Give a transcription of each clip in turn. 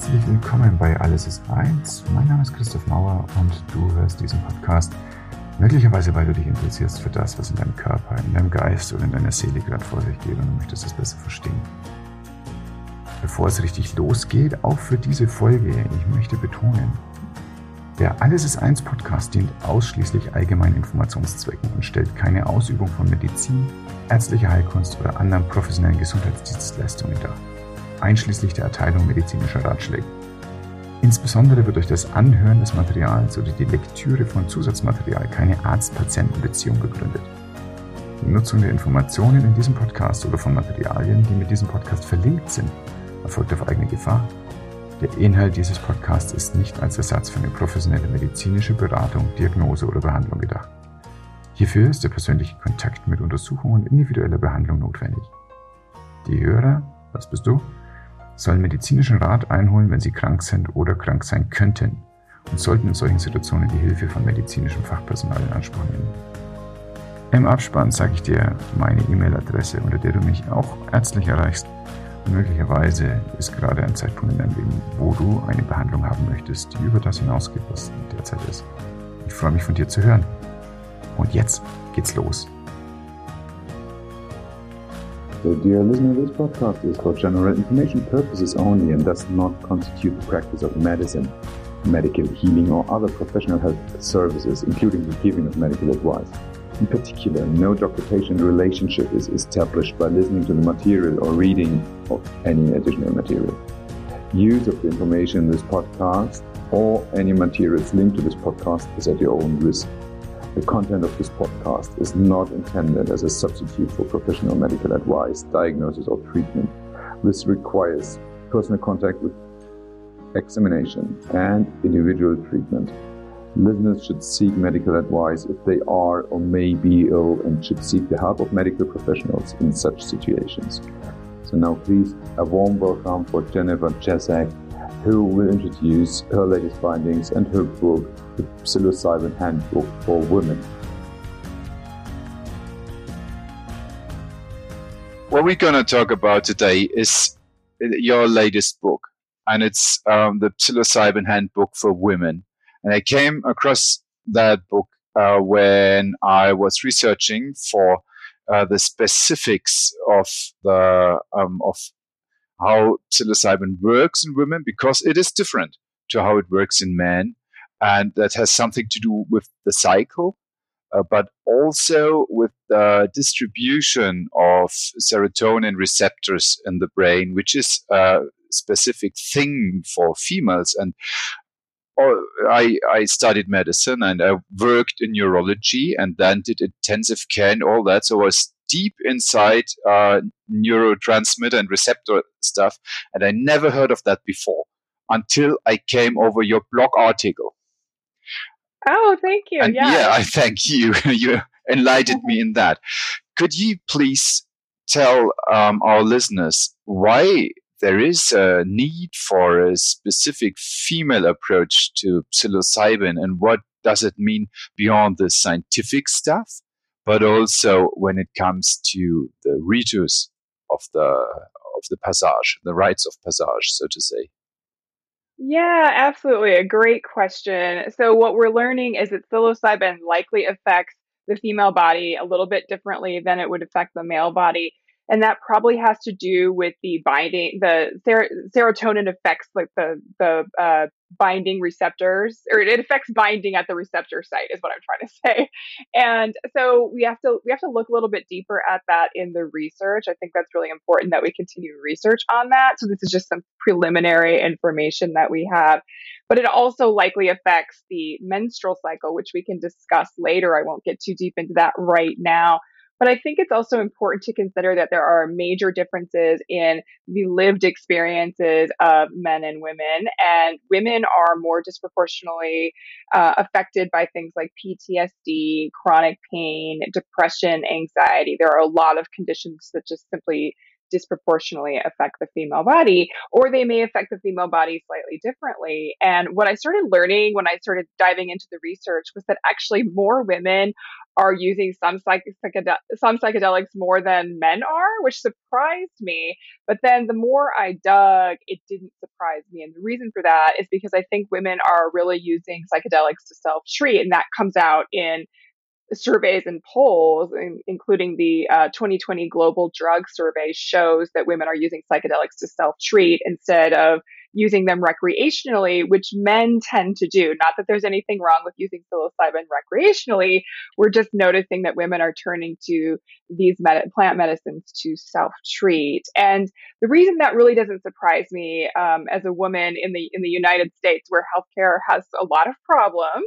Herzlich willkommen bei Alles ist eins. Mein Name ist Christoph Mauer und du hörst diesen Podcast möglicherweise, weil du dich interessierst für das, was in deinem Körper, in deinem Geist oder in deiner Seele gerade vor sich geht und du möchtest es besser verstehen. Bevor es richtig losgeht, auch für diese Folge, ich möchte betonen, der Alles ist eins Podcast dient ausschließlich allgemeinen Informationszwecken und stellt keine Ausübung von Medizin, ärztlicher Heilkunst oder anderen professionellen Gesundheitsdienstleistungen dar einschließlich der Erteilung medizinischer Ratschläge. Insbesondere wird durch das Anhören des Materials oder die Lektüre von Zusatzmaterial keine Arzt-Patienten-Beziehung begründet. Die Nutzung der Informationen in diesem Podcast oder von Materialien, die mit diesem Podcast verlinkt sind, erfolgt auf eigene Gefahr. Der Inhalt dieses Podcasts ist nicht als Ersatz für eine professionelle medizinische Beratung, Diagnose oder Behandlung gedacht. Hierfür ist der persönliche Kontakt mit Untersuchungen und individueller Behandlung notwendig. Die Hörer, was bist du? Sollen medizinischen Rat einholen, wenn sie krank sind oder krank sein könnten und sollten in solchen Situationen die Hilfe von medizinischem Fachpersonal in Anspruch nehmen. Im Abspann sage ich dir meine E-Mail-Adresse, unter der du mich auch ärztlich erreichst. Und möglicherweise ist gerade ein Zeitpunkt in deinem Leben, wo du eine Behandlung haben möchtest, die über das hinausgeht, was derzeit ist. Ich freue mich von dir zu hören. Und jetzt geht's los. So, dear listener, this podcast is for general information purposes only and does not constitute the practice of medicine, medical healing, or other professional health services, including the giving of medical advice. In particular, no doctor-patient relationship is established by listening to the material or reading of any additional material. Use of the information in this podcast or any materials linked to this podcast is at your own risk. The content of this podcast is not intended as a substitute for professional medical advice, diagnosis, or treatment. This requires personal contact with examination and individual treatment. Listeners should seek medical advice if they are or may be ill and should seek the help of medical professionals in such situations. So now please a warm welcome for Jennifer Chesak, who will introduce her latest findings and her book, The Psilocybin Handbook for Women. What we're going to talk about today is your latest book, and it's um, The Psilocybin Handbook for Women. And I came across that book uh, when I was researching for uh, the specifics of the um, of how psilocybin works in women because it is different to how it works in men. And that has something to do with the cycle, uh, but also with the distribution of serotonin receptors in the brain, which is a specific thing for females. And oh, I, I studied medicine and I worked in neurology and then did intensive care and all that. So I was deep inside uh, neurotransmitter and receptor stuff. And I never heard of that before until I came over your blog article. Oh, thank you. And yeah. yeah, I thank you. you enlightened me in that. Could you please tell um, our listeners why there is a need for a specific female approach to psilocybin and what does it mean beyond the scientific stuff? but also when it comes to the ritus of the of the passage, the rites of passage, so to say. Yeah, absolutely. A great question. So what we're learning is that psilocybin likely affects the female body a little bit differently than it would affect the male body and that probably has to do with the binding the ser- serotonin affects like the the uh, binding receptors or it affects binding at the receptor site is what i'm trying to say. And so we have to we have to look a little bit deeper at that in the research. I think that's really important that we continue research on that. So this is just some preliminary information that we have. But it also likely affects the menstrual cycle which we can discuss later. I won't get too deep into that right now but I think it's also important to consider that there are major differences in the lived experiences of men and women. And women are more disproportionately uh, affected by things like PTSD, chronic pain, depression, anxiety. There are a lot of conditions that just simply disproportionately affect the female body, or they may affect the female body slightly differently. And what I started learning when I started diving into the research was that actually more women are using some, psych- psychedel- some psychedelics more than men are, which surprised me. But then the more I dug, it didn't surprise me. And the reason for that is because I think women are really using psychedelics to self treat. And that comes out in surveys and polls, including the uh, 2020 Global Drug Survey, shows that women are using psychedelics to self treat instead of using them recreationally, which men tend to do. Not that there's anything wrong with using psilocybin recreationally. We're just noticing that women are turning to these med- plant medicines to self treat. And the reason that really doesn't surprise me um, as a woman in the in the United States, where healthcare has a lot of problems,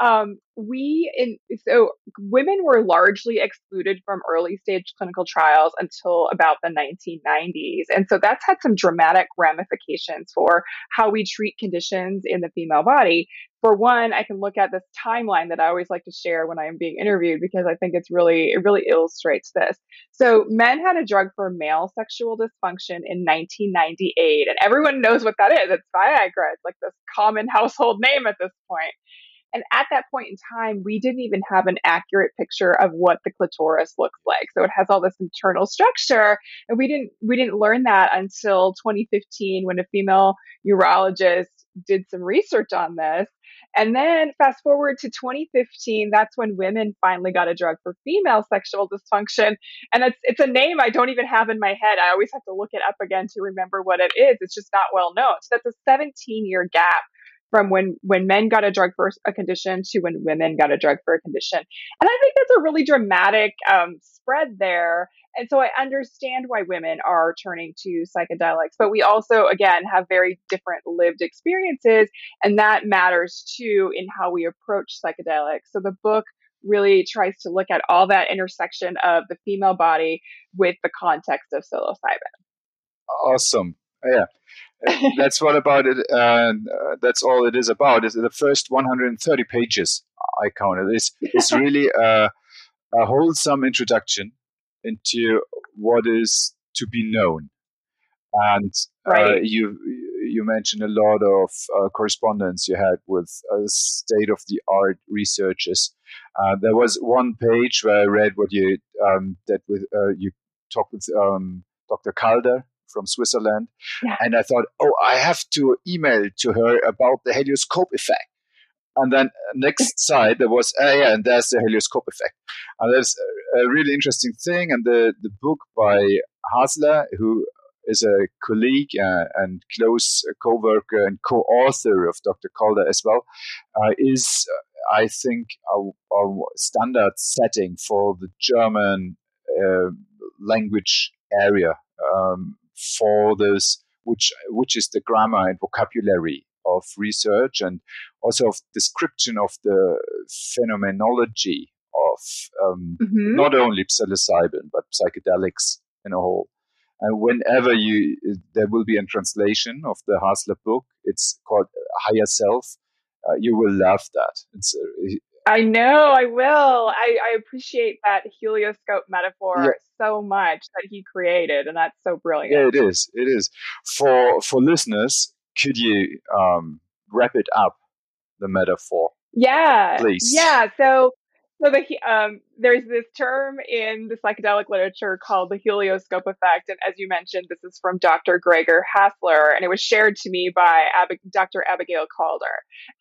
um, we in so women were largely excluded from early stage clinical trials until about the 1990s, and so that's had some dramatic ramifications for how we treat conditions in the female body. For one, I can look at this timeline that I always like to share when I am being interviewed because I think it's really, it really illustrates this. So men had a drug for male sexual dysfunction in 1998 and everyone knows what that is. It's Viagra. It's like this common household name at this point. And at that point in time, we didn't even have an accurate picture of what the clitoris looks like. So it has all this internal structure. And we didn't, we didn't learn that until 2015 when a female urologist did some research on this. And then fast forward to 2015, that's when women finally got a drug for female sexual dysfunction. And it's, it's a name I don't even have in my head. I always have to look it up again to remember what it is. It's just not well known. So that's a 17 year gap from when when men got a drug for a condition to when women got a drug for a condition. And I think that's a really dramatic um, spread there. And so I understand why women are turning to psychedelics, but we also, again, have very different lived experiences, and that matters too in how we approach psychedelics. So the book really tries to look at all that intersection of the female body with the context of psilocybin. Awesome. Yeah. that's what about it. Uh, that's all it is about. Is the first 130 pages I counted. It's, it's really a, a wholesome introduction into what is to be known. And uh, you you mentioned a lot of uh, correspondence you had with uh, state of the art researchers. Uh, there was one page where I read what you um, that with uh, you talked with um, Dr. Calder from Switzerland, yeah. and I thought, oh, I have to email to her about the helioscope effect. And then next side there was, uh, yeah, and there's the helioscope effect. And there's a really interesting thing. And the, the book by Hasler, who is a colleague uh, and close co-worker and co-author of Dr. Calder as well, uh, is, uh, I think, a, a, standard setting for the German uh, language area um, for this, which which is the grammar and vocabulary of research and also of description of the phenomenology of um, mm-hmm. not only psilocybin but psychedelics in a whole. And whenever you there will be a translation of the Hasler book, it's called Higher Self. Uh, you will love that. It's uh, I know, I will. I, I appreciate that helioscope metaphor yeah. so much that he created, and that's so brilliant. Yeah, it is. It is. For for listeners, could you um, wrap it up, the metaphor? Yeah. Please. Yeah. So so the um, there's this term in the psychedelic literature called the helioscope effect, and as you mentioned, this is from Dr. Gregor Hasler, and it was shared to me by Ab- Dr. Abigail Calder.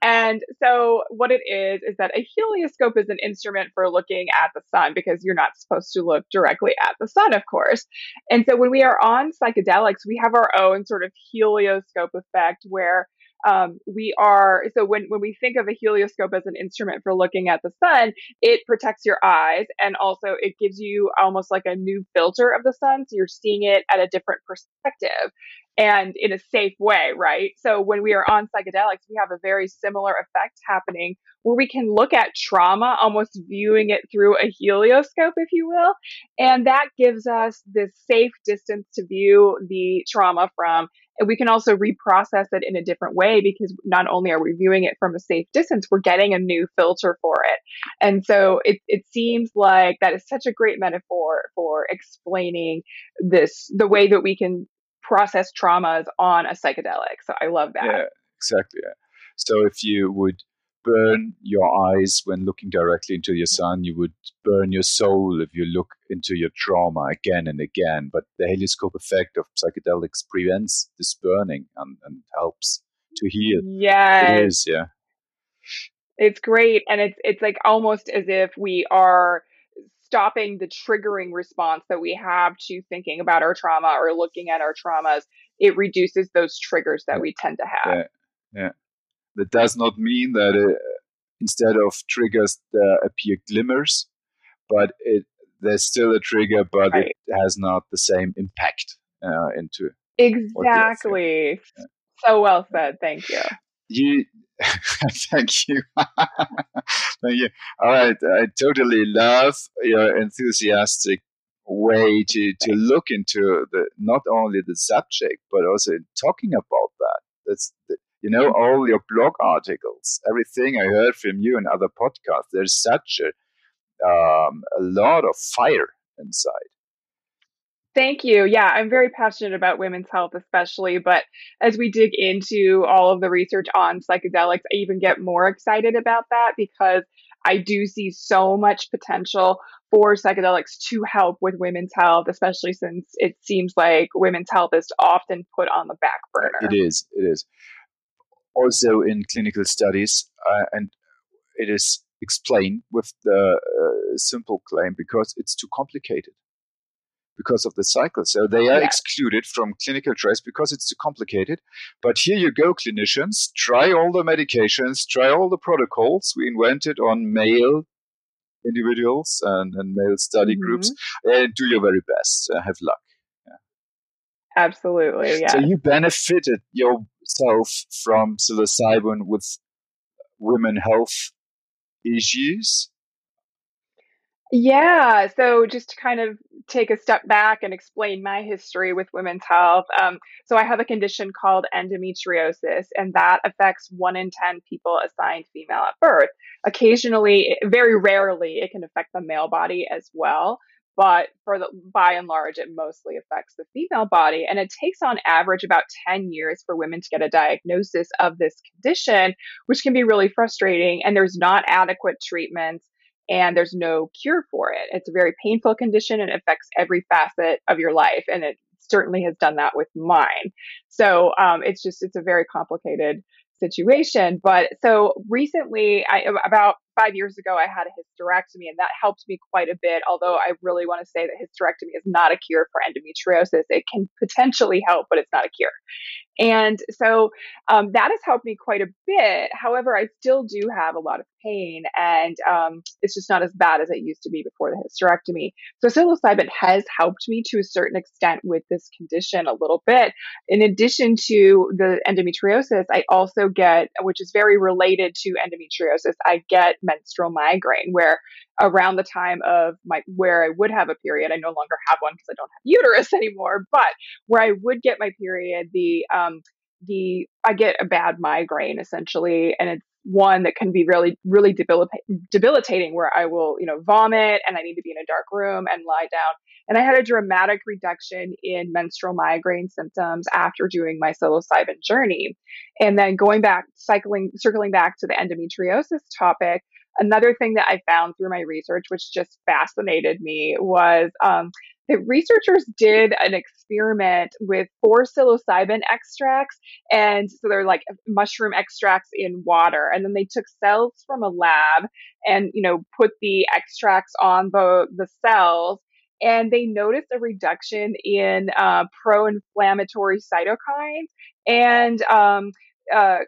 And so, what it is is that a helioscope is an instrument for looking at the sun because you're not supposed to look directly at the sun, of course. And so, when we are on psychedelics, we have our own sort of helioscope effect where um, we are so when when we think of a helioscope as an instrument for looking at the sun it protects your eyes and also it gives you almost like a new filter of the sun so you're seeing it at a different perspective and in a safe way right? So when we are on psychedelics we have a very similar effect happening where we can look at trauma almost viewing it through a helioscope if you will and that gives us this safe distance to view the trauma from and we can also reprocess it in a different way because not only are we viewing it from a safe distance, we're getting a new filter for it. And so it, it seems like that is such a great metaphor for explaining this, the way that we can process traumas on a psychedelic. So I love that. Yeah, exactly. So if you would burn your eyes when looking directly into your sun. You would burn your soul if you look into your trauma again and again. But the helioscope effect of psychedelics prevents this burning and, and helps to heal. Yes. It is, yeah. It's great. And it's it's like almost as if we are stopping the triggering response that we have to thinking about our trauma or looking at our traumas. It reduces those triggers that we tend to have. Yeah. Yeah. That does not mean that uh, instead of triggers there appear glimmers, but it there's still a trigger, but right. it has not the same impact uh, into exactly. Yeah. So well said. Thank you. You thank you. thank you. All right. I totally love your enthusiastic way to, to look into the not only the subject but also talking about that. That's the, you know all your blog articles, everything I heard from you and other podcasts. There's such a um, a lot of fire inside. Thank you. Yeah, I'm very passionate about women's health, especially. But as we dig into all of the research on psychedelics, I even get more excited about that because I do see so much potential for psychedelics to help with women's health, especially since it seems like women's health is often put on the back burner. It is. It is. Also, in clinical studies, uh, and it is explained with the uh, simple claim because it's too complicated because of the cycle. So they are yeah. excluded from clinical trials because it's too complicated. But here you go, clinicians, try all the medications, try all the protocols we invented on male individuals and, and male study mm-hmm. groups, and do your very best. Uh, have luck. Yeah. Absolutely, yeah. So you benefited yourself from psilocybin with women health issues yeah. So just to kind of take a step back and explain my history with women's health. Um, so I have a condition called endometriosis, and that affects one in 10 people assigned female at birth. Occasionally, very rarely, it can affect the male body as well. But for the by and large, it mostly affects the female body. And it takes on average about 10 years for women to get a diagnosis of this condition, which can be really frustrating. And there's not adequate treatments and there's no cure for it. It's a very painful condition and affects every facet of your life. And it certainly has done that with mine. So um, it's just, it's a very complicated situation. But so recently, I, about five years ago, I had a hysterectomy, and that helped me quite a bit. Although I really want to say that hysterectomy is not a cure for endometriosis. It can potentially help, but it's not a cure. And so um, that has helped me quite a bit. However, I still do have a lot of pain, and um, it's just not as bad as it used to be before the hysterectomy. So psilocybin has helped me to a certain extent with this condition a little bit. In addition to the endometriosis, I also get, which is very related to endometriosis, I get menstrual migraine where around the time of my where I would have a period, I no longer have one because I don't have uterus anymore, but where I would get my period, the um the I get a bad migraine essentially and it's one that can be really really debilitating where I will, you know, vomit and I need to be in a dark room and lie down. And I had a dramatic reduction in menstrual migraine symptoms after doing my psilocybin journey. And then going back, cycling, circling back to the endometriosis topic, Another thing that I found through my research, which just fascinated me, was um, that researchers did an experiment with four psilocybin extracts. And so they're like mushroom extracts in water. And then they took cells from a lab and, you know, put the extracts on the, the cells and they noticed a reduction in uh, pro-inflammatory cytokines and um, uh,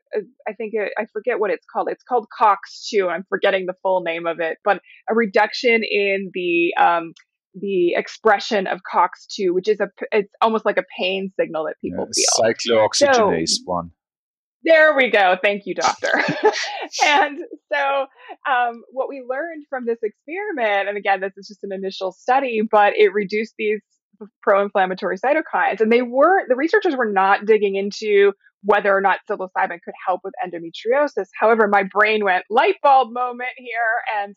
I think I forget what it's called. It's called COX2. I'm forgetting the full name of it, but a reduction in the um, the expression of COX2, which is a it's almost like a pain signal that people yeah, feel. Cyclooxygenase so, one. There we go. Thank you, doctor. and so, um, what we learned from this experiment, and again, this is just an initial study, but it reduced these pro-inflammatory cytokines, and they were the researchers were not digging into whether or not psilocybin could help with endometriosis. However, my brain went light bulb moment here, and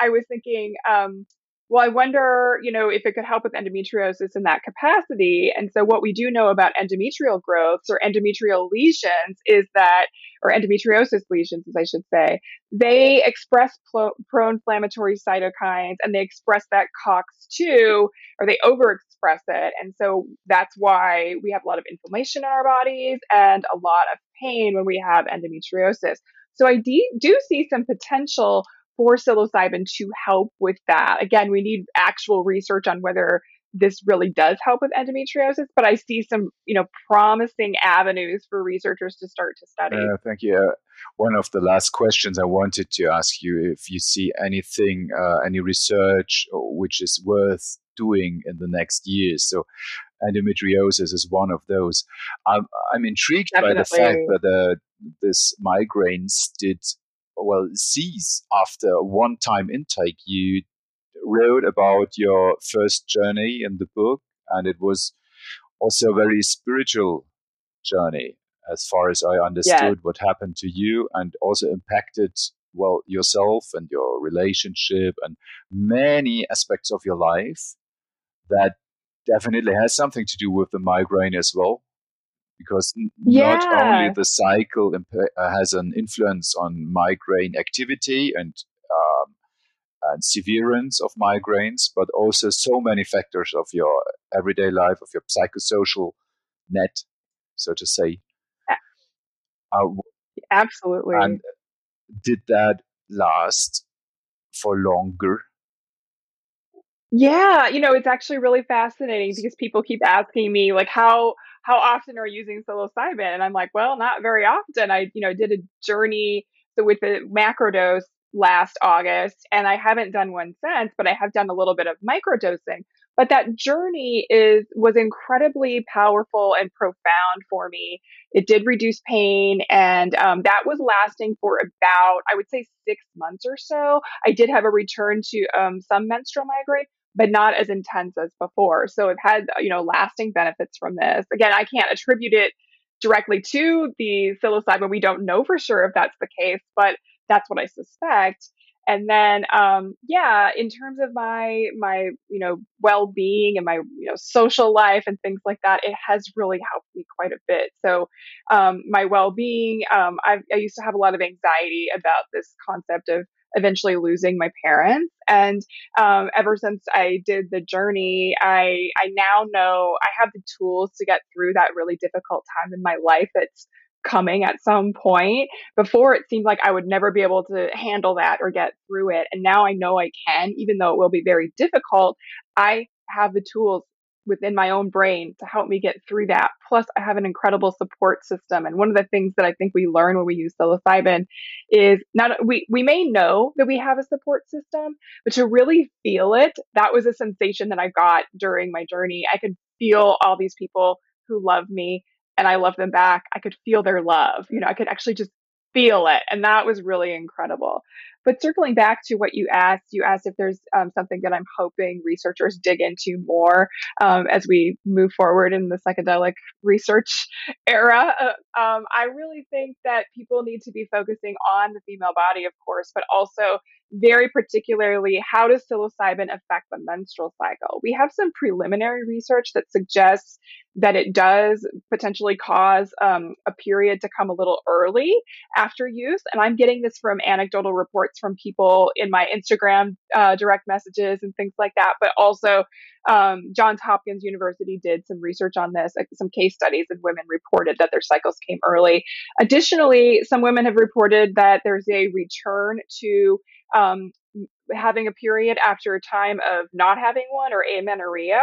I was thinking, um, well, I wonder, you know, if it could help with endometriosis in that capacity. And so, what we do know about endometrial growths or endometrial lesions is that, or endometriosis lesions, as I should say, they express pro inflammatory cytokines and they express that COX2 or they overexpress it. And so that's why we have a lot of inflammation in our bodies and a lot of pain when we have endometriosis. So I do see some potential for psilocybin to help with that. Again, we need actual research on whether this really does help with endometriosis, but I see some, you know, promising avenues for researchers to start to study. Uh, thank you. Uh, one of the last questions I wanted to ask you if you see anything, uh, any research which is worth doing in the next years. So, endometriosis is one of those. I'm, I'm intrigued Definitely. by the fact that uh, this migraines did well cease after one time intake. You wrote about your first journey in the book, and it was also a very spiritual journey, as far as I understood yeah. what happened to you, and also impacted well yourself and your relationship and many aspects of your life that definitely has something to do with the migraine as well because yeah. not only the cycle uh, has an influence on migraine activity and um, and severance of migraines, but also so many factors of your everyday life, of your psychosocial net, so to say. Uh, Absolutely. And did that last for longer? Yeah, you know, it's actually really fascinating because people keep asking me like how how often are you using psilocybin? And I'm like, well, not very often. I, you know, did a journey so with the macrodose last August, and I haven't done one since, but I have done a little bit of microdosing. But that journey is was incredibly powerful and profound for me. It did reduce pain, and um, that was lasting for about I would say six months or so. I did have a return to um, some menstrual migraine, but not as intense as before. So I've had you know lasting benefits from this. Again, I can't attribute it directly to the psilocybin. We don't know for sure if that's the case, but that's what I suspect. And then, um, yeah, in terms of my my you know well being and my you know social life and things like that, it has really helped me quite a bit. So, um, my well being, um, I used to have a lot of anxiety about this concept of eventually losing my parents. And um, ever since I did the journey, I I now know I have the tools to get through that really difficult time in my life. It's coming at some point. Before it seemed like I would never be able to handle that or get through it. And now I know I can, even though it will be very difficult. I have the tools within my own brain to help me get through that. Plus, I have an incredible support system. And one of the things that I think we learn when we use psilocybin is not we we may know that we have a support system, but to really feel it, that was a sensation that I got during my journey. I could feel all these people who love me and I love them back, I could feel their love. You know, I could actually just feel it. And that was really incredible. But circling back to what you asked, you asked if there's um, something that I'm hoping researchers dig into more um, as we move forward in the psychedelic research era. Uh, um, I really think that people need to be focusing on the female body, of course, but also very particularly how does psilocybin affect the menstrual cycle? We have some preliminary research that suggests that it does potentially cause um, a period to come a little early after use. And I'm getting this from anecdotal reports from people in my Instagram uh, direct messages and things like that. But also, um, Johns Hopkins University did some research on this, some case studies, and women reported that their cycles came early. Additionally, some women have reported that there's a return to um, having a period after a time of not having one or amenorrhea.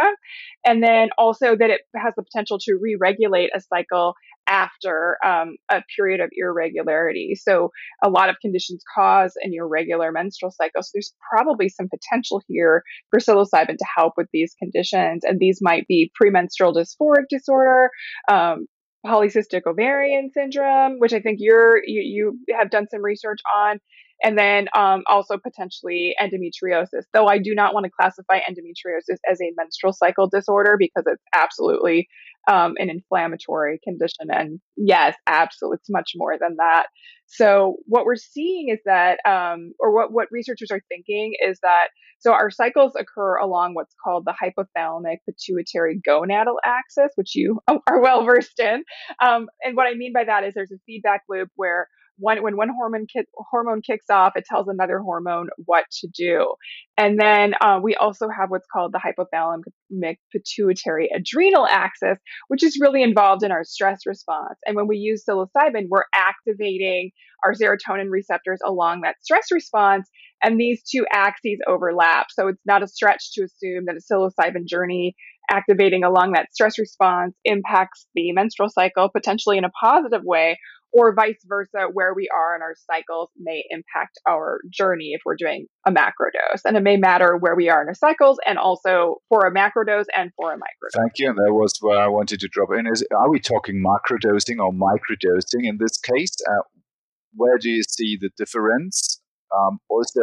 And then also that it has the potential to re regulate a cycle after um, a period of irregularity. So a lot of conditions cause an irregular menstrual cycle. So there's probably some potential here for psilocybin to help with these conditions. And these might be premenstrual dysphoric disorder, um, polycystic ovarian syndrome, which I think you're you, you have done some research on, and then um, also potentially endometriosis. Though I do not want to classify endometriosis as a menstrual cycle disorder because it's absolutely um, an inflammatory condition. And yes, absolutely, it's much more than that. So what we're seeing is that, um, or what what researchers are thinking is that, so our cycles occur along what's called the hypothalamic pituitary gonadal axis, which you are well versed in. Um, and what I mean by that is there's a feedback loop where one when one hormone ki- hormone kicks off, it tells another hormone what to do. And then uh, we also have what's called the hypothalamic pituitary adrenal axis, which is really involved in our stress response. And when we use psilocybin, we're activating our serotonin receptors along that stress response. And these two axes overlap. So it's not a stretch to assume that a psilocybin journey activating along that stress response impacts the menstrual cycle potentially in a positive way or vice versa, where we are in our cycles may impact our journey if we're doing a macro dose. And it may matter where we are in our cycles and also for a macro dose and for a micro. Thank you. And that was where I wanted to drop in. Is Are we talking macro dosing or micro dosing in this case? Uh, where do you see the difference? Um, also,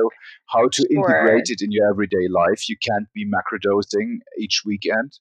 how to sure. integrate it in your everyday life. You can't be macro dosing each weekend.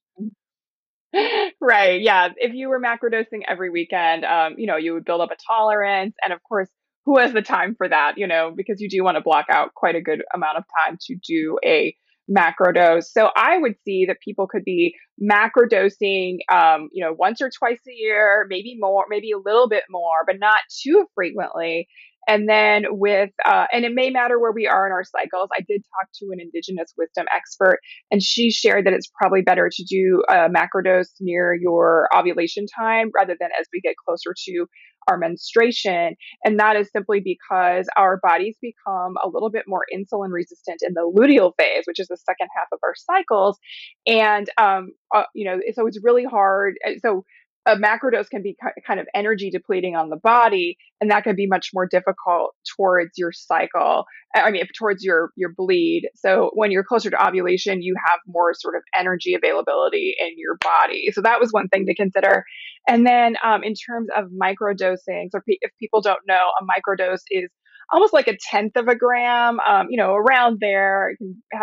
Right. Yeah. If you were macrodosing every weekend, um, you know, you would build up a tolerance. And of course, who has the time for that? You know, because you do want to block out quite a good amount of time to do a macro dose. So I would see that people could be macro dosing, um, you know, once or twice a year, maybe more, maybe a little bit more, but not too frequently. And then with, uh, and it may matter where we are in our cycles. I did talk to an indigenous wisdom expert, and she shared that it's probably better to do a macrodose near your ovulation time rather than as we get closer to our menstruation. And that is simply because our bodies become a little bit more insulin resistant in the luteal phase, which is the second half of our cycles. And, um, uh, you know, so it's really hard. So a macrodose can be kind of energy depleting on the body and that can be much more difficult towards your cycle i mean towards your your bleed. So when you're closer to ovulation you have more sort of energy availability in your body. So that was one thing to consider. And then um, in terms of microdosing so if people don't know a microdose is almost like a tenth of a gram, um, you know, around there.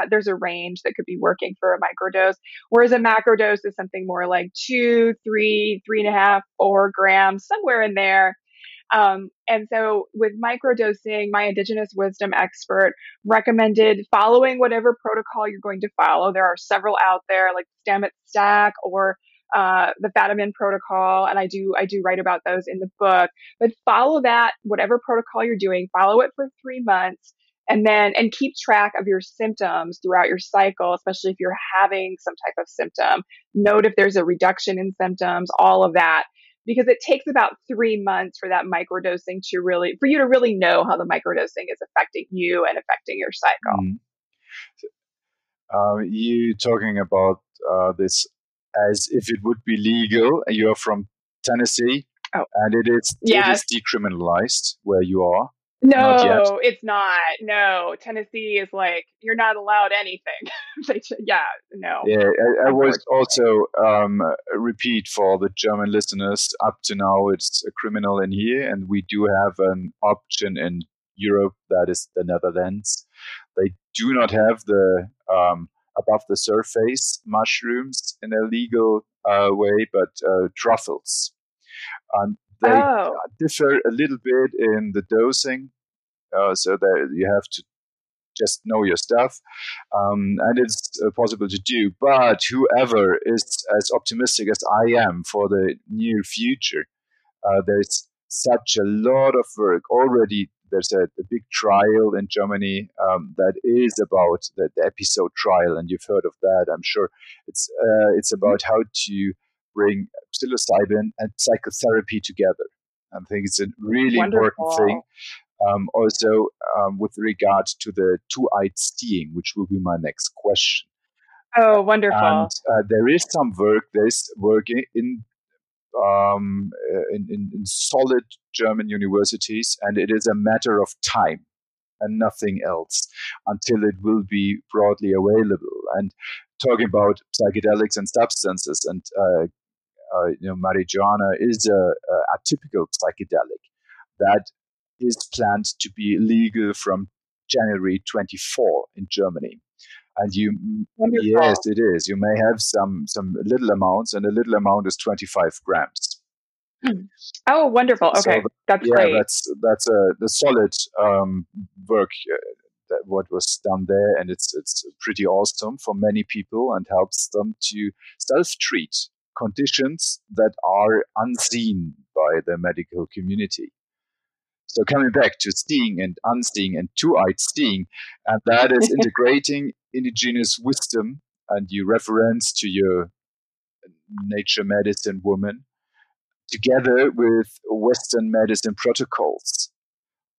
there's a range that could be working for a microdose, whereas a macrodose is something more like two, three, three and a half, four grams, somewhere in there. Um, and so with microdosing, my indigenous wisdom expert recommended following whatever protocol you're going to follow. There are several out there like Stamets Stack or uh, the Fadiman protocol, and I do I do write about those in the book. But follow that whatever protocol you're doing, follow it for three months, and then and keep track of your symptoms throughout your cycle, especially if you're having some type of symptom. Note if there's a reduction in symptoms, all of that. Because it takes about three months for that microdosing to really, for you to really know how the microdosing is affecting you and affecting your cycle. Mm. Uh, you talking about uh, this as if it would be legal. You're from Tennessee, oh. and it is yes. it is decriminalized where you are. No, not it's not. No, Tennessee is like you're not allowed anything. yeah, no. Yeah, I, I was also um, repeat for the German listeners. Up to now, it's a criminal in here, and we do have an option in Europe that is the Netherlands. They do not have the um, above the surface mushrooms in a legal uh, way, but uh, truffles. And they oh. differ a little bit in the dosing, uh, so that you have to just know your stuff, um, and it's uh, possible to do. But whoever is as optimistic as I am for the near future, uh, there's such a lot of work already there's a, a, big trial in Germany um, that is about the, the, episode trial, and you've heard of that, I'm sure. It's uh, it's mm-hmm. about how to bring psilocybin and psychotherapy together. I think it's a really Wonderful. important thing. Um, also, um, with regard to the two-eyed seeing, which will be my next question. Oh, wonderful! And uh, there is some work. There's work in, in um, in, in, in solid German universities, and it is a matter of time and nothing else until it will be broadly available. And talking about psychedelics and substances, and uh, uh, you know, marijuana is a, a, psychedelic that is planned to be legal from January 24 in Germany. And you, Wonderful. yes, it is. You may have some some little amounts, and a little amount is 25 grams. Hmm. Oh, wonderful! Okay, so, that's yeah, great. that's that's a the solid um, work uh, that what was done there, and it's it's pretty awesome for many people and helps them to self treat conditions that are unseen by the medical community. So coming back to seeing and unseeing and two-eyed seeing, and that is integrating indigenous wisdom and your reference to your nature medicine woman together with Western medicine protocols.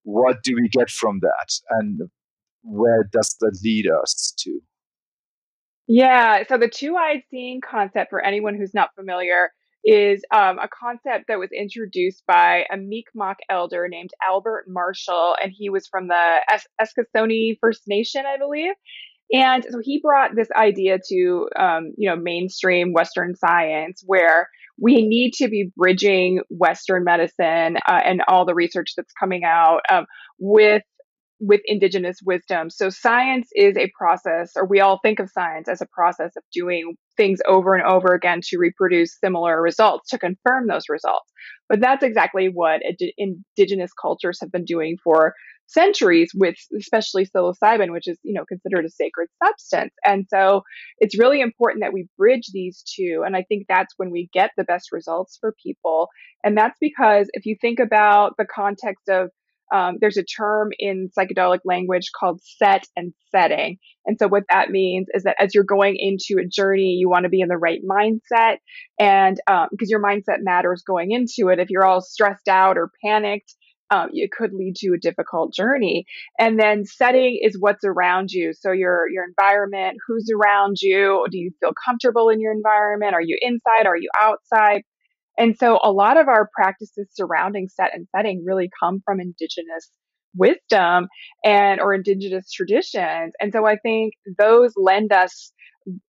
What do we get from that? And where does that lead us to? Yeah, so the two eyed seeing concept, for anyone who's not familiar, is um, a concept that was introduced by a Mi'kmaq elder named Albert Marshall, and he was from the es- Eskasoni First Nation, I believe. And so he brought this idea to, um, you know, mainstream Western science, where we need to be bridging Western medicine uh, and all the research that's coming out um, with with indigenous wisdom. So science is a process, or we all think of science as a process of doing things over and over again to reproduce similar results, to confirm those results. But that's exactly what indigenous cultures have been doing for centuries with especially psilocybin, which is, you know, considered a sacred substance. And so it's really important that we bridge these two. And I think that's when we get the best results for people. And that's because if you think about the context of um, there's a term in psychedelic language called set and setting. And so what that means is that as you're going into a journey, you want to be in the right mindset. And um, because your mindset matters going into it. If you're all stressed out or panicked, um, it could lead to a difficult journey. And then setting is what's around you. So your your environment, who's around you, do you feel comfortable in your environment? Are you inside? Are you outside? And so a lot of our practices surrounding set and setting really come from indigenous wisdom and or indigenous traditions. And so I think those lend us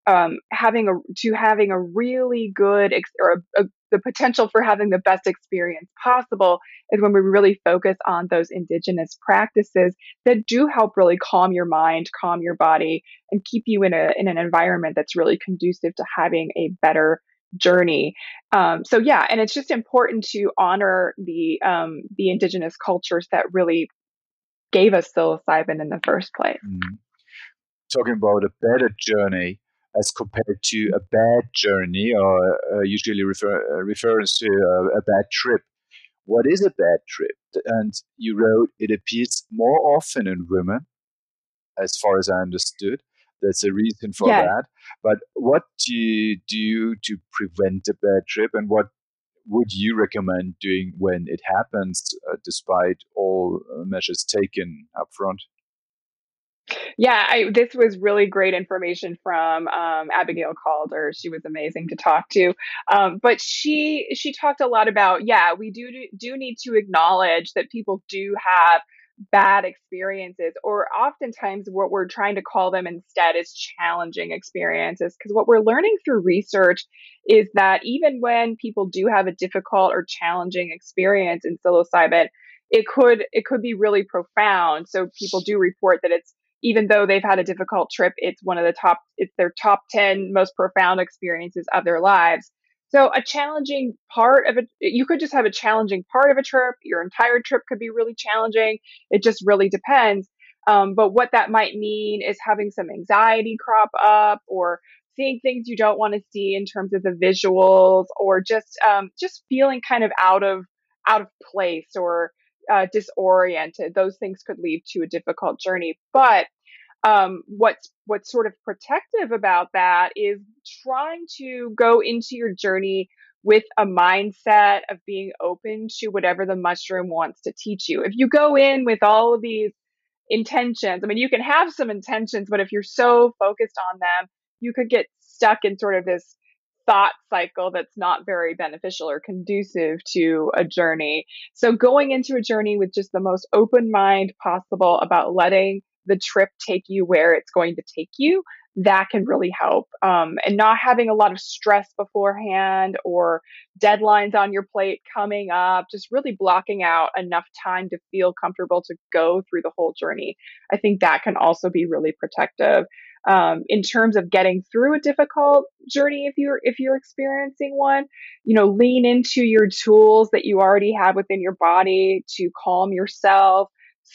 um, having a to having a really good ex- or a, a, the potential for having the best experience possible is when we really focus on those indigenous practices that do help really calm your mind, calm your body, and keep you in a in an environment that's really conducive to having a better journey. Um, so yeah, and it's just important to honor the um, the indigenous cultures that really gave us psilocybin in the first place. Mm. Talking about a better journey as compared to a bad journey, or uh, usually refer, uh, refers to a, a bad trip. What is a bad trip? And you wrote it appears more often in women, as far as I understood. There's a reason for yeah. that. But what do you do to prevent a bad trip, and what would you recommend doing when it happens, uh, despite all uh, measures taken up front? Yeah, I, this was really great information from um, Abigail Calder. She was amazing to talk to. Um, but she she talked a lot about yeah, we do do need to acknowledge that people do have bad experiences, or oftentimes what we're trying to call them instead is challenging experiences. Because what we're learning through research is that even when people do have a difficult or challenging experience in psilocybin, it could it could be really profound. So people do report that it's even though they've had a difficult trip, it's one of the top, it's their top 10 most profound experiences of their lives. So a challenging part of it, you could just have a challenging part of a trip. Your entire trip could be really challenging. It just really depends. Um, but what that might mean is having some anxiety crop up or seeing things you don't want to see in terms of the visuals or just, um, just feeling kind of out of, out of place or, uh, disoriented. Those things could lead to a difficult journey. But um, what's what's sort of protective about that is trying to go into your journey with a mindset of being open to whatever the mushroom wants to teach you. If you go in with all of these intentions, I mean, you can have some intentions, but if you're so focused on them, you could get stuck in sort of this thought cycle that's not very beneficial or conducive to a journey. So going into a journey with just the most open mind possible about letting the trip take you where it's going to take you, that can really help. Um, and not having a lot of stress beforehand or deadlines on your plate coming up, just really blocking out enough time to feel comfortable to go through the whole journey. I think that can also be really protective. Um, in terms of getting through a difficult journey, if you're if you're experiencing one, you know, lean into your tools that you already have within your body to calm yourself,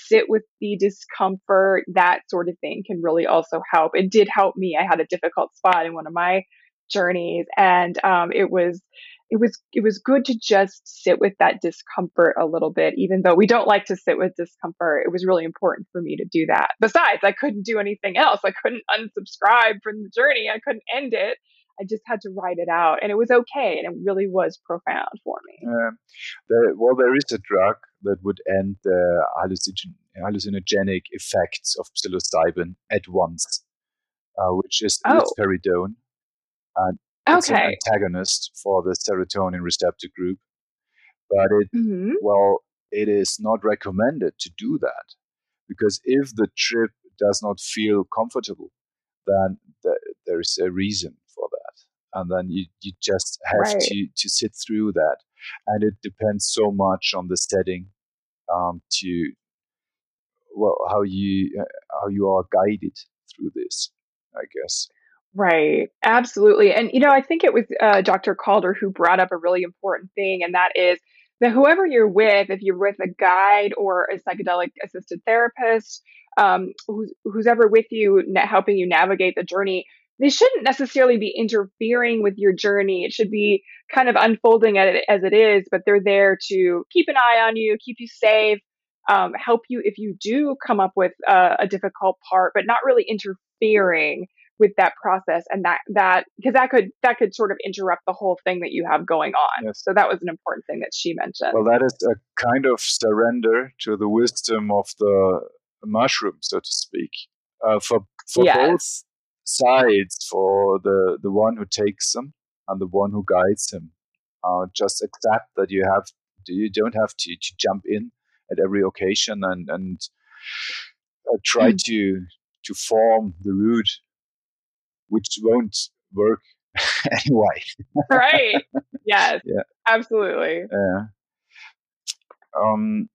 sit with the discomfort, that sort of thing can really also help. It did help me. I had a difficult spot in one of my journeys, and um, it was it was it was good to just sit with that discomfort a little bit even though we don't like to sit with discomfort. It was really important for me to do that. Besides i couldn't do anything else. I couldn't unsubscribe from the journey. I couldn't end it. I just had to write it out and it was okay and it really was profound for me. Well there is a drug that would end the hallucin- hallucinogenic effects of psilocybin at once uh, which is oh. risperidone and it's okay. an antagonist for the serotonin receptor group, but it mm-hmm. well, it is not recommended to do that because if the trip does not feel comfortable, then th- there is a reason for that, and then you you just have right. to to sit through that, and it depends so much on the setting, um, to well how you uh, how you are guided through this, I guess. Right. Absolutely. And, you know, I think it was uh, Dr. Calder who brought up a really important thing, and that is that whoever you're with, if you're with a guide or a psychedelic assisted therapist, um, who's, who's ever with you, helping you navigate the journey, they shouldn't necessarily be interfering with your journey. It should be kind of unfolding as it is, but they're there to keep an eye on you, keep you safe, um, help you if you do come up with a, a difficult part, but not really interfering with that process and that that because that could that could sort of interrupt the whole thing that you have going on yes. so that was an important thing that she mentioned well that is a kind of surrender to the wisdom of the mushroom so to speak uh, for for yes. both sides for the the one who takes them and the one who guides him uh, just accept that you have you don't have to, to jump in at every occasion and and uh, try mm. to to form the route which won't work anyway. right. Yes. Yeah. Absolutely. Yeah. Um,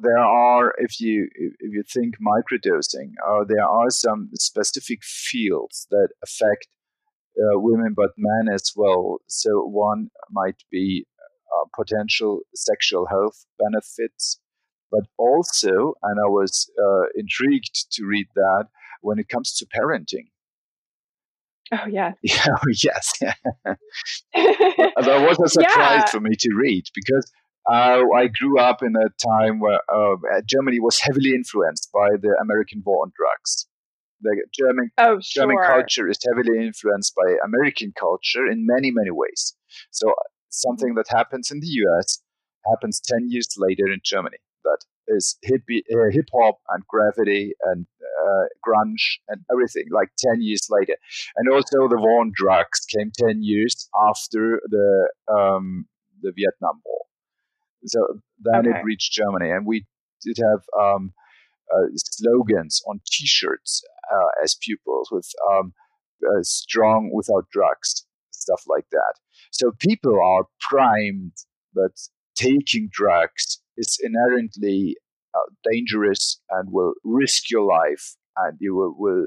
there are, if you if you think microdosing, uh, there are some specific fields that affect uh, women but men as well. So one might be uh, potential sexual health benefits, but also, and I was uh, intrigued to read that when it comes to parenting. Oh yeah. Yeah. Oh, yes. that was a surprise yeah. for me to read because uh, I grew up in a time where uh, Germany was heavily influenced by the American war on drugs. The German oh, sure. German culture is heavily influenced by American culture in many many ways. So something that happens in the U.S. happens ten years later in Germany. That is hip uh, hip hop and gravity and uh, grunge and everything like 10 years later and also the war on drugs came 10 years after the um, the vietnam war so then okay. it reached germany and we did have um, uh, slogans on t-shirts uh, as pupils with um, uh, strong without drugs stuff like that so people are primed that taking drugs is inherently uh, dangerous and will risk your life and you will, will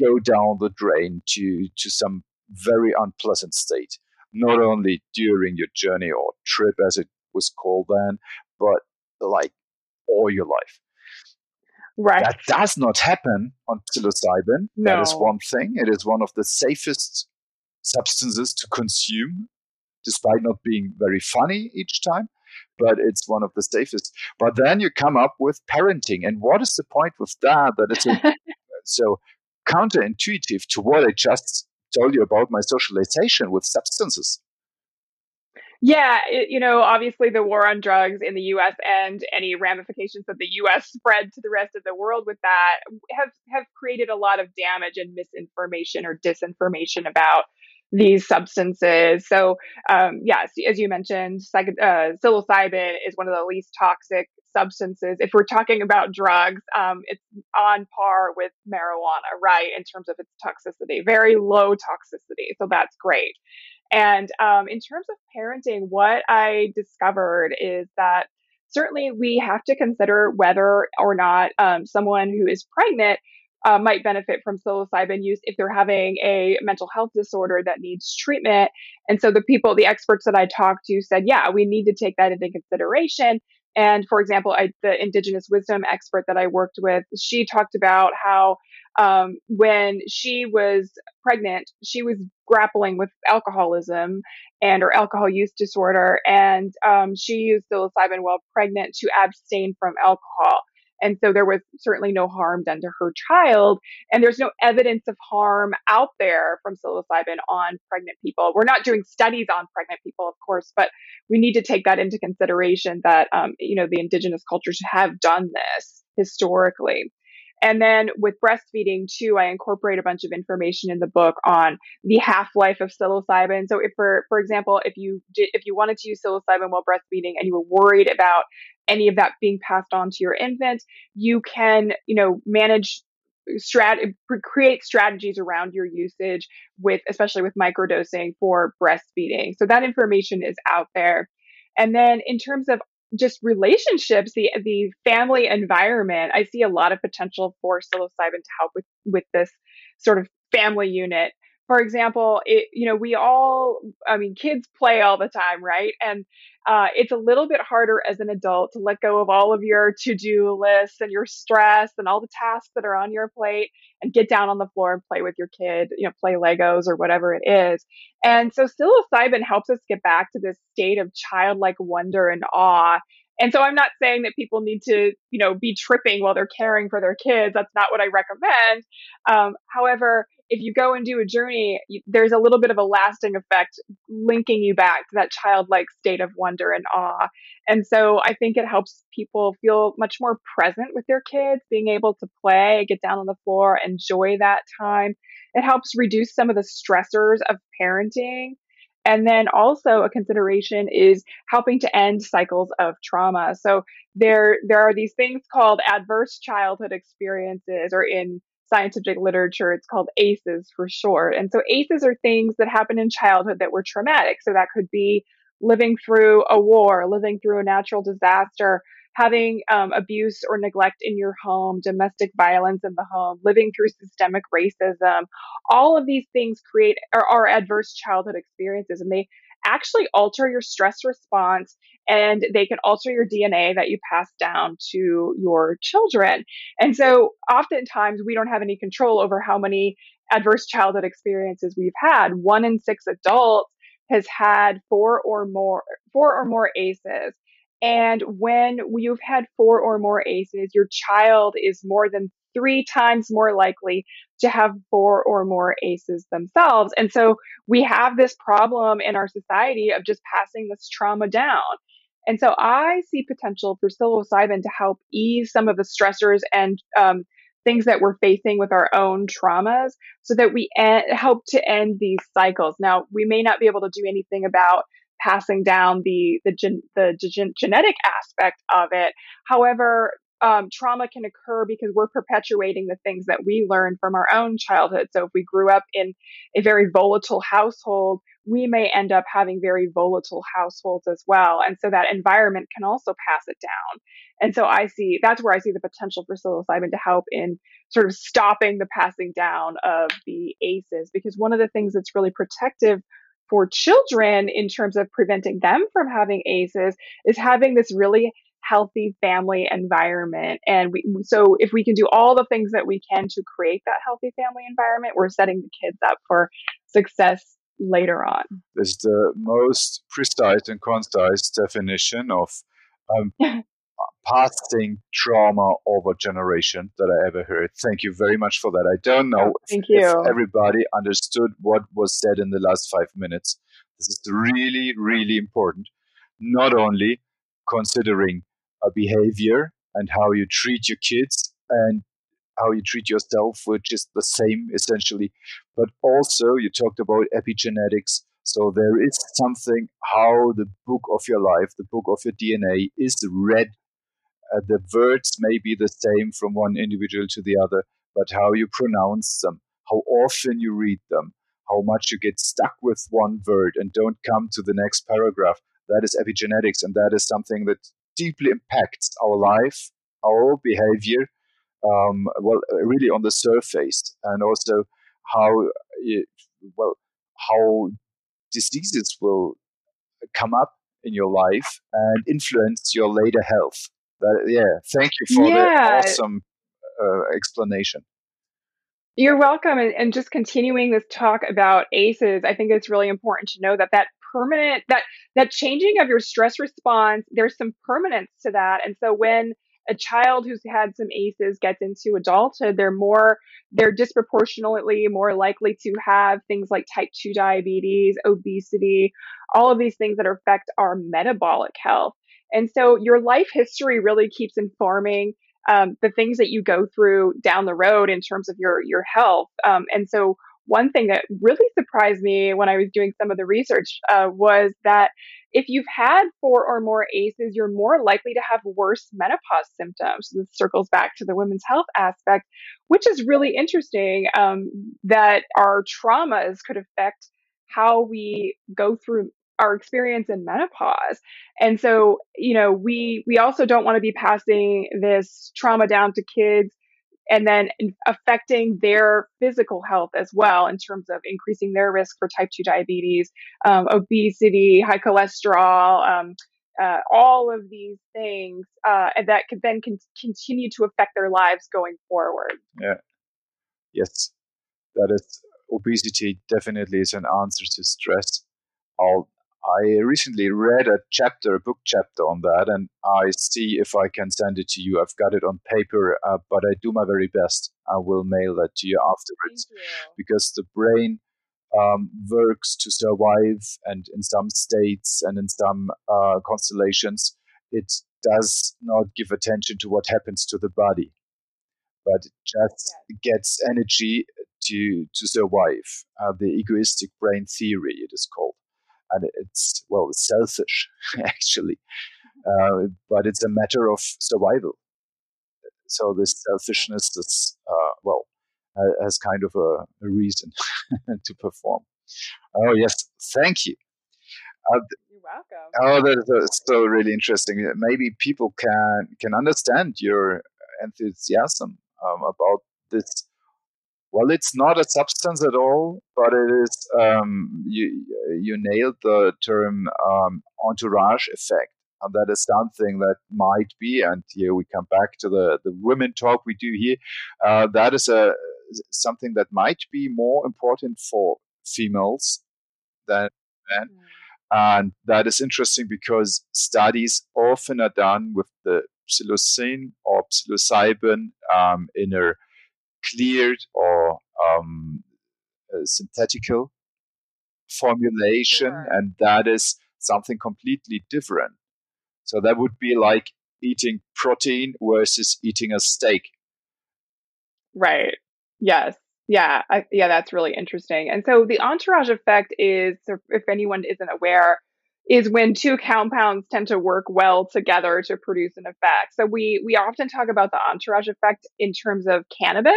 go down the drain to, to some very unpleasant state, not only during your journey or trip, as it was called then, but like all your life. Right. That does not happen on psilocybin. No. That is one thing. It is one of the safest substances to consume, despite not being very funny each time but it's one of the safest. But then you come up with parenting, and what is the point with that? That it's a, so counterintuitive to what I just told you about my socialization with substances. Yeah, it, you know, obviously the war on drugs in the US and any ramifications that the US spread to the rest of the world with that have have created a lot of damage and misinformation or disinformation about these substances. So, um, yes, as you mentioned, psych- uh, psilocybin is one of the least toxic substances. If we're talking about drugs, um, it's on par with marijuana, right, in terms of its toxicity, very low toxicity. So that's great. And um, in terms of parenting, what I discovered is that certainly we have to consider whether or not um, someone who is pregnant uh, might benefit from psilocybin use if they're having a mental health disorder that needs treatment. And so the people, the experts that I talked to said, yeah, we need to take that into consideration. And for example, I, the indigenous wisdom expert that I worked with, she talked about how um, when she was pregnant, she was grappling with alcoholism and her alcohol use disorder, and um, she used psilocybin while pregnant to abstain from alcohol. And so there was certainly no harm done to her child. And there's no evidence of harm out there from psilocybin on pregnant people. We're not doing studies on pregnant people, of course, but we need to take that into consideration that, um, you know, the indigenous cultures have done this historically. And then with breastfeeding too, I incorporate a bunch of information in the book on the half life of psilocybin. So if for for example, if you did if you wanted to use psilocybin while breastfeeding and you were worried about any of that being passed on to your infant, you can you know manage strat create strategies around your usage with especially with microdosing for breastfeeding. So that information is out there. And then in terms of just relationships, the the family environment, I see a lot of potential for psilocybin to help with with this sort of family unit for example, it, you know, we all, I mean, kids play all the time, right? And uh, it's a little bit harder as an adult to let go of all of your to do lists and your stress and all the tasks that are on your plate and get down on the floor and play with your kid, you know, play Legos or whatever it is. And so psilocybin helps us get back to this state of childlike wonder and awe and so I'm not saying that people need to, you know, be tripping while they're caring for their kids. That's not what I recommend. Um, however, if you go and do a journey, you, there's a little bit of a lasting effect linking you back to that childlike state of wonder and awe. And so I think it helps people feel much more present with their kids, being able to play, get down on the floor, enjoy that time. It helps reduce some of the stressors of parenting and then also a consideration is helping to end cycles of trauma. So there, there are these things called adverse childhood experiences, or in scientific literature, it's called ACEs for short. And so ACEs are things that happen in childhood that were traumatic. So that could be living through a war, living through a natural disaster, having um, abuse or neglect in your home, domestic violence in the home, living through systemic racism. All of these things create or are adverse childhood experiences, and they actually alter your stress response and they can alter your DNA that you pass down to your children. And so oftentimes we don't have any control over how many adverse childhood experiences we've had. One in six adults has had four or more four or more ACEs. And when you've had four or more ACEs, your child is more than three times more likely to have four or more ACEs themselves. And so we have this problem in our society of just passing this trauma down. And so I see potential for psilocybin to help ease some of the stressors and um, things that we're facing with our own traumas so that we en- help to end these cycles. Now, we may not be able to do anything about passing down the the, gen, the gen, genetic aspect of it. However, um, trauma can occur because we're perpetuating the things that we learned from our own childhood. So if we grew up in a very volatile household, we may end up having very volatile households as well. And so that environment can also pass it down. And so I see that's where I see the potential for psilocybin to help in sort of stopping the passing down of the ACEs. Because one of the things that's really protective for children in terms of preventing them from having ACEs is having this really healthy family environment. And we, so if we can do all the things that we can to create that healthy family environment, we're setting the kids up for success later on. Is the most precise and concise definition of um, passing trauma over generation that I ever heard. Thank you very much for that. I don't know oh, Thank if, you. if everybody understood what was said in the last five minutes. This is really, really important. Not only considering a behavior and how you treat your kids and how you treat yourself, which is the same essentially, but also you talked about epigenetics. So there is something how the book of your life, the book of your DNA is read uh, the words may be the same from one individual to the other, but how you pronounce them, how often you read them, how much you get stuck with one word and don't come to the next paragraph. That is epigenetics, and that is something that deeply impacts our life, our behavior, um, well, really on the surface, and also how, it, well, how diseases will come up in your life and influence your later health. That, yeah, thank you for yeah. the awesome uh, explanation. You're welcome. And, and just continuing this talk about ACEs, I think it's really important to know that that permanent that that changing of your stress response there's some permanence to that and so when a child who's had some aces gets into adulthood they're more they're disproportionately more likely to have things like type 2 diabetes obesity all of these things that affect our metabolic health and so your life history really keeps informing um, the things that you go through down the road in terms of your your health. Um, and so one thing that really surprised me when I was doing some of the research uh, was that if you've had four or more ACEs, you're more likely to have worse menopause symptoms. This circles back to the women's health aspect, which is really interesting um, that our traumas could affect how we go through our experience in menopause. And so, you know, we we also don't want to be passing this trauma down to kids and then affecting their physical health as well in terms of increasing their risk for type 2 diabetes, um, obesity, high cholesterol, um, uh, all of these things uh, that could then con- continue to affect their lives going forward. Yeah. Yes, that is obesity definitely is an answer to stress. All I recently read a chapter, a book chapter on that, and I see if I can send it to you. I've got it on paper, uh, but I do my very best. I will mail that to you afterwards you. because the brain um, works to survive, and in some states and in some uh, constellations, it does not give attention to what happens to the body, but it just yeah. gets energy to to survive. Uh, the egoistic brain theory, it is called and it's well selfish actually uh, but it's a matter of survival. So this selfishness is uh, well uh, has kind of a, a reason to perform. Oh yes thank you. Uh, You're welcome. Oh, that's so really interesting. Maybe people can can understand your enthusiasm um, about this well, it's not a substance at all, but it is. Um, you you nailed the term um, entourage effect, and that is something that might be. And here we come back to the the women talk we do here. Uh, that is a something that might be more important for females than men. Mm. And that is interesting because studies often are done with the psilocin or psilocybin um, in a cleared or um, synthetical formulation, sure. and that is something completely different. So that would be like eating protein versus eating a steak. Right. Yes. Yeah. I, yeah. That's really interesting. And so the entourage effect is, if anyone isn't aware, is when two compounds tend to work well together to produce an effect. So we we often talk about the entourage effect in terms of cannabis.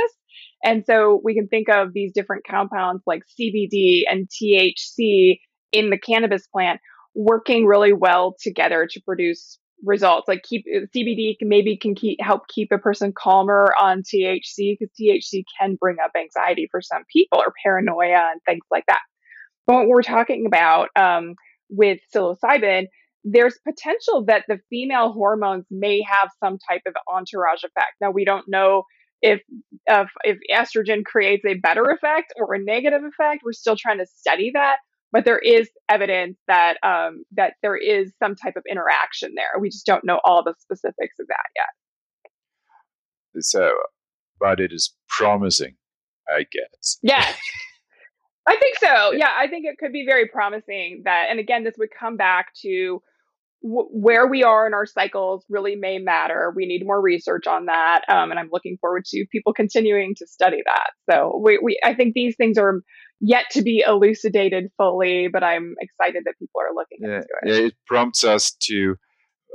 And so we can think of these different compounds like CBD and THC in the cannabis plant working really well together to produce results. Like keep CBD maybe can keep, help keep a person calmer on THC because THC can bring up anxiety for some people or paranoia and things like that. But what we're talking about um, with psilocybin, there's potential that the female hormones may have some type of entourage effect. Now we don't know if if, if estrogen creates a better effect or a negative effect. We're still trying to study that, but there is evidence that um, that there is some type of interaction there. We just don't know all the specifics of that yet. So, but it is promising, I guess. Yes. I think so. Yeah, I think it could be very promising that, and again, this would come back to w- where we are in our cycles really may matter. We need more research on that, um, and I'm looking forward to people continuing to study that. So we, we, I think these things are yet to be elucidated fully, but I'm excited that people are looking yeah, into it. Yeah, it prompts us to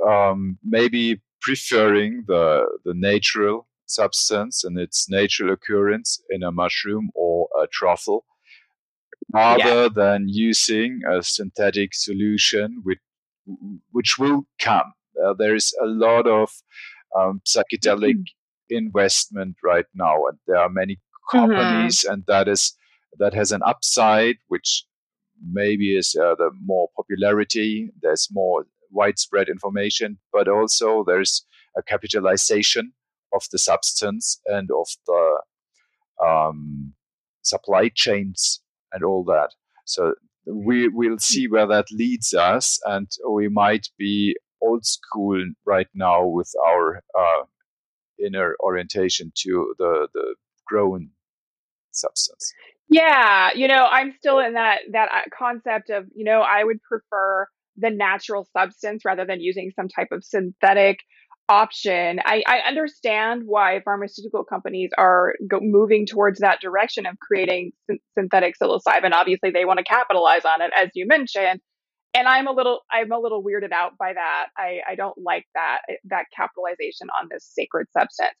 um, maybe preferring the the natural substance and its natural occurrence in a mushroom or a truffle rather yeah. than using a synthetic solution which which will come uh, there is a lot of um, psychedelic mm-hmm. investment right now and there are many mm-hmm. companies mm-hmm. and that is that has an upside which maybe is uh, the more popularity there's more widespread information but also there's a capitalization of the substance and of the um, supply chains and all that. So we will see where that leads us and we might be old school right now with our uh, inner orientation to the the grown substance. Yeah you know i'm still in that that uh, concept of you know i would prefer the natural substance rather than using some type of synthetic option i, I understand why pharmaceutical companies are go- moving towards that direction of creating synthetic psilocybin obviously they want to capitalize on it as you mentioned and I'm a little I'm a little weirded out by that. I, I don't like that that capitalization on this sacred substance.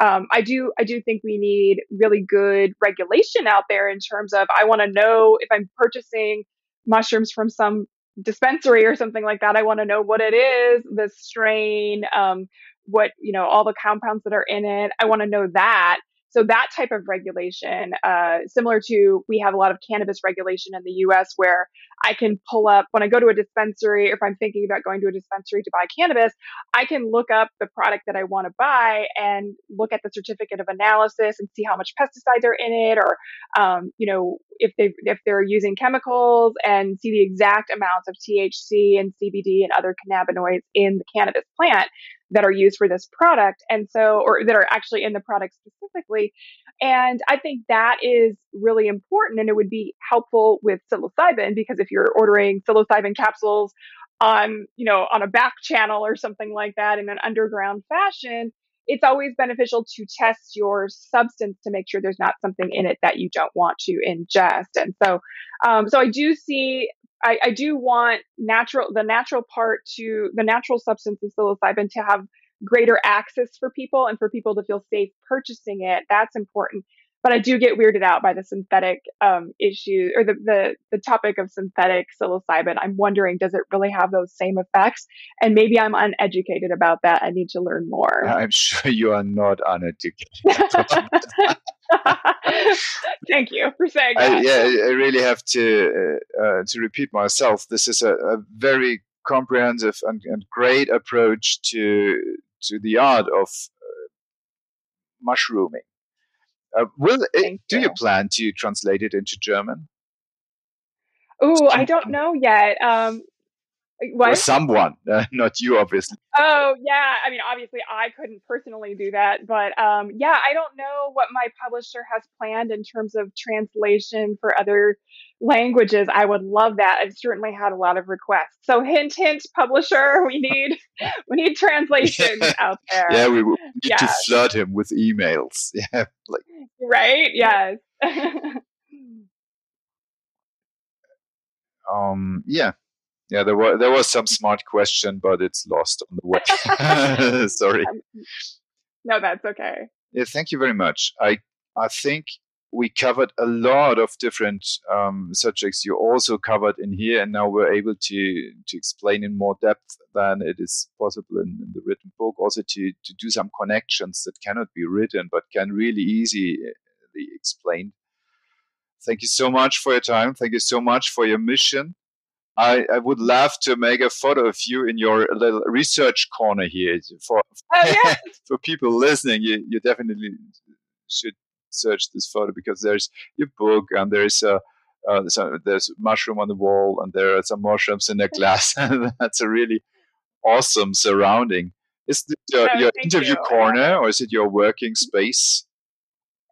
Um, I do I do think we need really good regulation out there in terms of I want to know if I'm purchasing mushrooms from some dispensary or something like that. I want to know what it is, the strain, um, what you know, all the compounds that are in it. I want to know that so that type of regulation, uh, similar to we have a lot of cannabis regulation in the U.S. where I can pull up when I go to a dispensary, if I'm thinking about going to a dispensary to buy cannabis, I can look up the product that I want to buy and look at the certificate of analysis and see how much pesticides are in it, or um, you know if they if they're using chemicals and see the exact amounts of THC and CBD and other cannabinoids in the cannabis plant that are used for this product. And so, or that are actually in the product specifically. And I think that is really important. And it would be helpful with psilocybin because if you're ordering psilocybin capsules on, you know, on a back channel or something like that in an underground fashion, it's always beneficial to test your substance to make sure there's not something in it that you don't want to ingest. And so, um, so I do see I, I do want natural the natural part to the natural substance of psilocybin to have greater access for people and for people to feel safe purchasing it. That's important. But I do get weirded out by the synthetic um, issue or the, the the topic of synthetic psilocybin. I'm wondering, does it really have those same effects? And maybe I'm uneducated about that. I need to learn more. I'm sure you are not uneducated. Thank you for saying that. I, yeah, I really have to uh, uh, to repeat myself. This is a, a very comprehensive and, and, great approach to to the art of uh, mushrooming. Uh, will it, do you. you plan to translate it into German? Oh, I don't know yet. Um, what? Or someone, uh, not you, obviously. Oh yeah, I mean, obviously, I couldn't personally do that, but um, yeah, I don't know what my publisher has planned in terms of translation for other languages. I would love that. I've certainly had a lot of requests. So, hint, hint, publisher, we need we need translations out there. Yeah, we, we need to flood him with emails. Yeah, like right. Yes. um. Yeah yeah, there was there was some smart question, but it's lost on the way. Sorry. No, that's okay. Yeah, thank you very much. I I think we covered a lot of different um, subjects you also covered in here, and now we're able to to explain in more depth than it is possible in, in the written book. Also to to do some connections that cannot be written but can really easily explained. Thank you so much for your time. Thank you so much for your mission I, I would love to make a photo of you in your little research corner here for oh, yeah. for people listening. You, you definitely should search this photo because there's your book and there's a uh, there's, a, there's mushroom on the wall and there are some mushrooms in a glass. That's a really awesome surrounding. Is this your, your interview you. corner or is it your working space?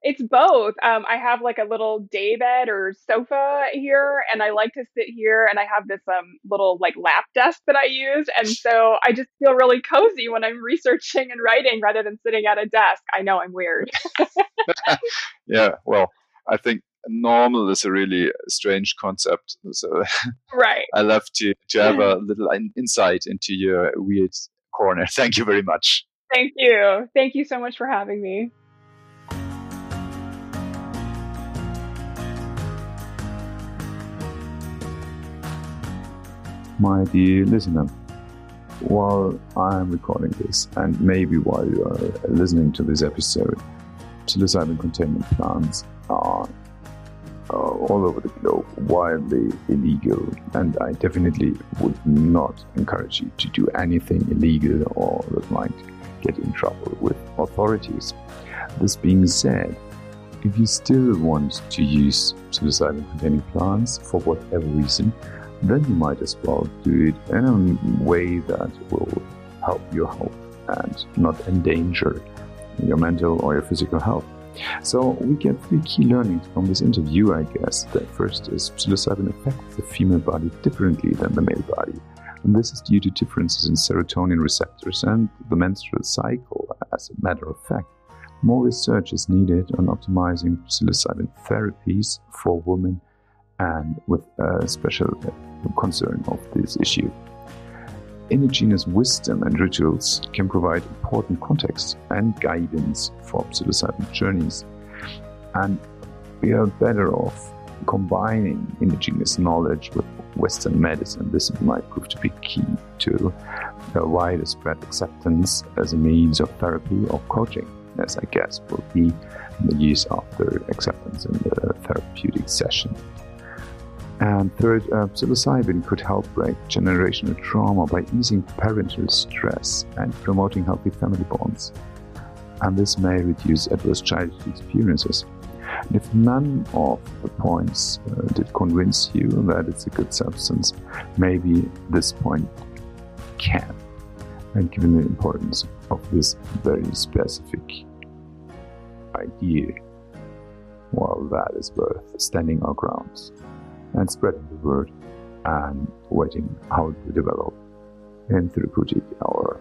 It's both. Um, I have like a little day bed or sofa here, and I like to sit here. And I have this um, little like lap desk that I use, and so I just feel really cozy when I'm researching and writing rather than sitting at a desk. I know I'm weird. yeah, well, I think normal is a really strange concept. So right, I love to to have a little insight into your weird corner. Thank you very much. Thank you. Thank you so much for having me. My dear listener, while I'm recording this, and maybe while you are listening to this episode, psilocybin containing plants are uh, all over the globe wildly illegal, and I definitely would not encourage you to do anything illegal or that might get in trouble with authorities. This being said, if you still want to use psilocybin containing plants for whatever reason, then you might as well do it in a way that will help your health and not endanger your mental or your physical health. So we get three key learnings from this interview, I guess. The first is psilocybin affects the female body differently than the male body. And this is due to differences in serotonin receptors and the menstrual cycle. As a matter of fact, more research is needed on optimizing psilocybin therapies for women and with a special concern of this issue. Indigenous wisdom and rituals can provide important context and guidance for psilocybin journeys, and we are better off combining indigenous knowledge with Western medicine. This might prove to be key to a wider spread acceptance as a means of therapy or coaching, as I guess will be the use after acceptance in the therapeutic session. And third, uh, psilocybin could help break generational trauma by easing parental stress and promoting healthy family bonds. And this may reduce adverse childhood experiences. And if none of the points uh, did convince you that it's a good substance, maybe this point can. And given the importance of this very specific idea, well, that is worth standing our grounds and spreading the word and waiting how will develop in therapeutic or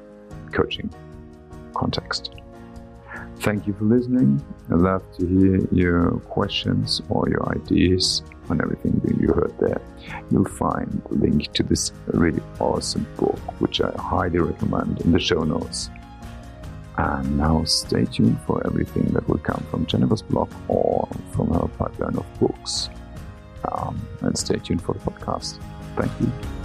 coaching context. Thank you for listening. I'd love to hear your questions or your ideas on everything that you heard there. You'll find the link to this really awesome book, which I highly recommend in the show notes. And now stay tuned for everything that will come from Jennifer's blog or from her pipeline of books. Um, and stay tuned for the podcast. Thank you.